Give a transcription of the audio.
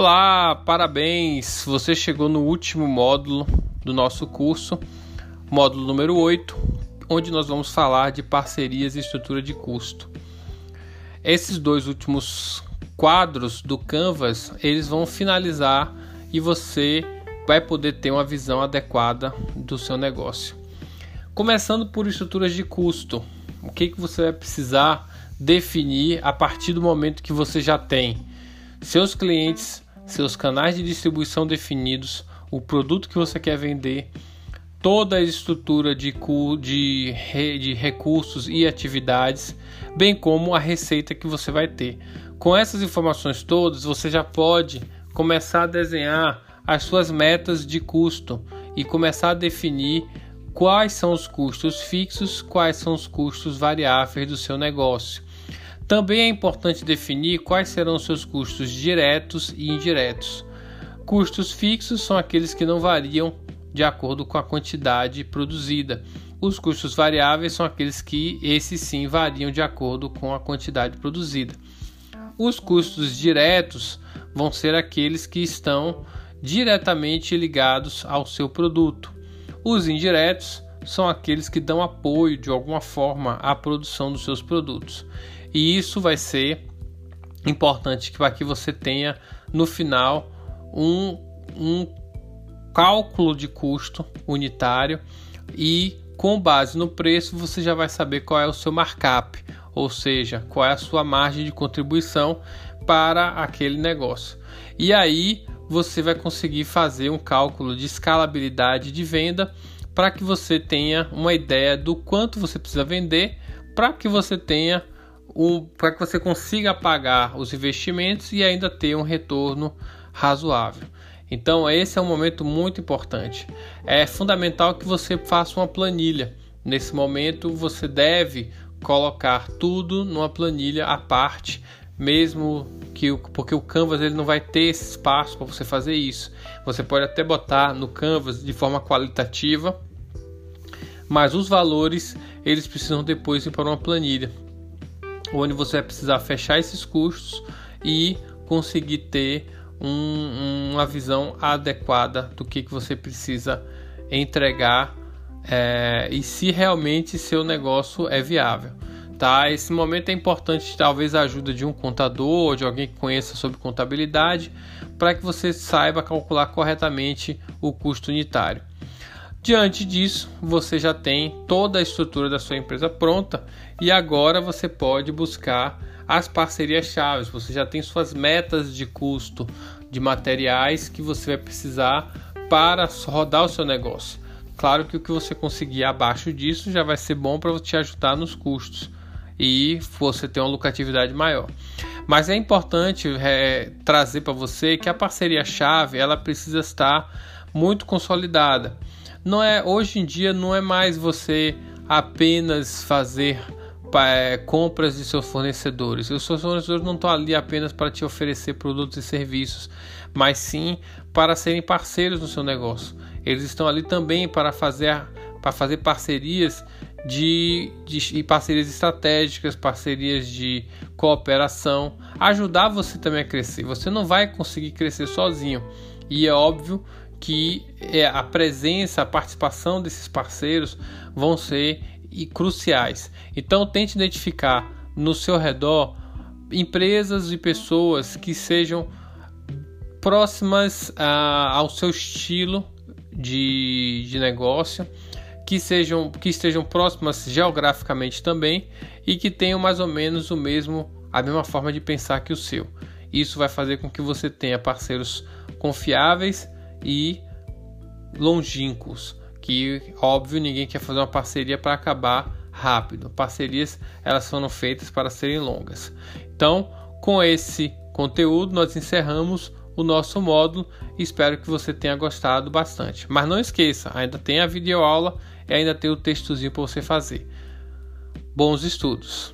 Olá, parabéns! Você chegou no último módulo do nosso curso, módulo número 8, onde nós vamos falar de parcerias e estrutura de custo. Esses dois últimos quadros do Canvas, eles vão finalizar e você vai poder ter uma visão adequada do seu negócio. Começando por estruturas de custo. O que, que você vai precisar definir a partir do momento que você já tem seus clientes, seus canais de distribuição definidos, o produto que você quer vender, toda a estrutura de, de, de recursos e atividades, bem como a receita que você vai ter. Com essas informações todas, você já pode começar a desenhar as suas metas de custo e começar a definir quais são os custos fixos, quais são os custos variáveis do seu negócio. Também é importante definir quais serão os seus custos diretos e indiretos. Custos fixos são aqueles que não variam de acordo com a quantidade produzida. Os custos variáveis são aqueles que, esses sim, variam de acordo com a quantidade produzida. Os custos diretos vão ser aqueles que estão diretamente ligados ao seu produto. Os indiretos são aqueles que dão apoio de alguma forma à produção dos seus produtos. E isso vai ser importante para que você tenha no final um, um cálculo de custo unitário e com base no preço você já vai saber qual é o seu markup, ou seja, qual é a sua margem de contribuição para aquele negócio. E aí você vai conseguir fazer um cálculo de escalabilidade de venda para que você tenha uma ideia do quanto você precisa vender para que você tenha para que você consiga pagar os investimentos e ainda ter um retorno razoável. Então, esse é um momento muito importante. É fundamental que você faça uma planilha. Nesse momento, você deve colocar tudo numa planilha à parte, mesmo que porque o Canvas ele não vai ter esse espaço para você fazer isso. Você pode até botar no Canvas de forma qualitativa, mas os valores eles precisam depois ir para uma planilha onde você vai precisar fechar esses custos e conseguir ter um, uma visão adequada do que, que você precisa entregar é, e se realmente seu negócio é viável. Tá? Esse momento é importante, talvez a ajuda de um contador, de alguém que conheça sobre contabilidade, para que você saiba calcular corretamente o custo unitário. Diante disso, você já tem toda a estrutura da sua empresa pronta e agora você pode buscar as parcerias chaves. Você já tem suas metas de custo de materiais que você vai precisar para rodar o seu negócio. Claro que o que você conseguir abaixo disso já vai ser bom para te ajudar nos custos e você ter uma lucratividade maior. Mas é importante é, trazer para você que a parceria chave ela precisa estar muito consolidada não é hoje em dia não é mais você apenas fazer é, compras de seus fornecedores. Os seus fornecedores não estão ali apenas para te oferecer produtos e serviços, mas sim para serem parceiros no seu negócio. Eles estão ali também para fazer para fazer parcerias de, de parcerias estratégicas, parcerias de cooperação, ajudar você também a crescer. Você não vai conseguir crescer sozinho. E é óbvio que é, a presença, a participação desses parceiros vão ser cruciais. Então tente identificar no seu redor empresas e pessoas que sejam próximas a, ao seu estilo de, de negócio, que sejam que estejam próximas geograficamente também e que tenham mais ou menos o mesmo a mesma forma de pensar que o seu. Isso vai fazer com que você tenha parceiros confiáveis e longínquos, que óbvio ninguém quer fazer uma parceria para acabar rápido. Parcerias elas foram feitas para serem longas. Então, com esse conteúdo nós encerramos o nosso módulo. Espero que você tenha gostado bastante. Mas não esqueça, ainda tem a videoaula e ainda tem o textozinho para você fazer. Bons estudos.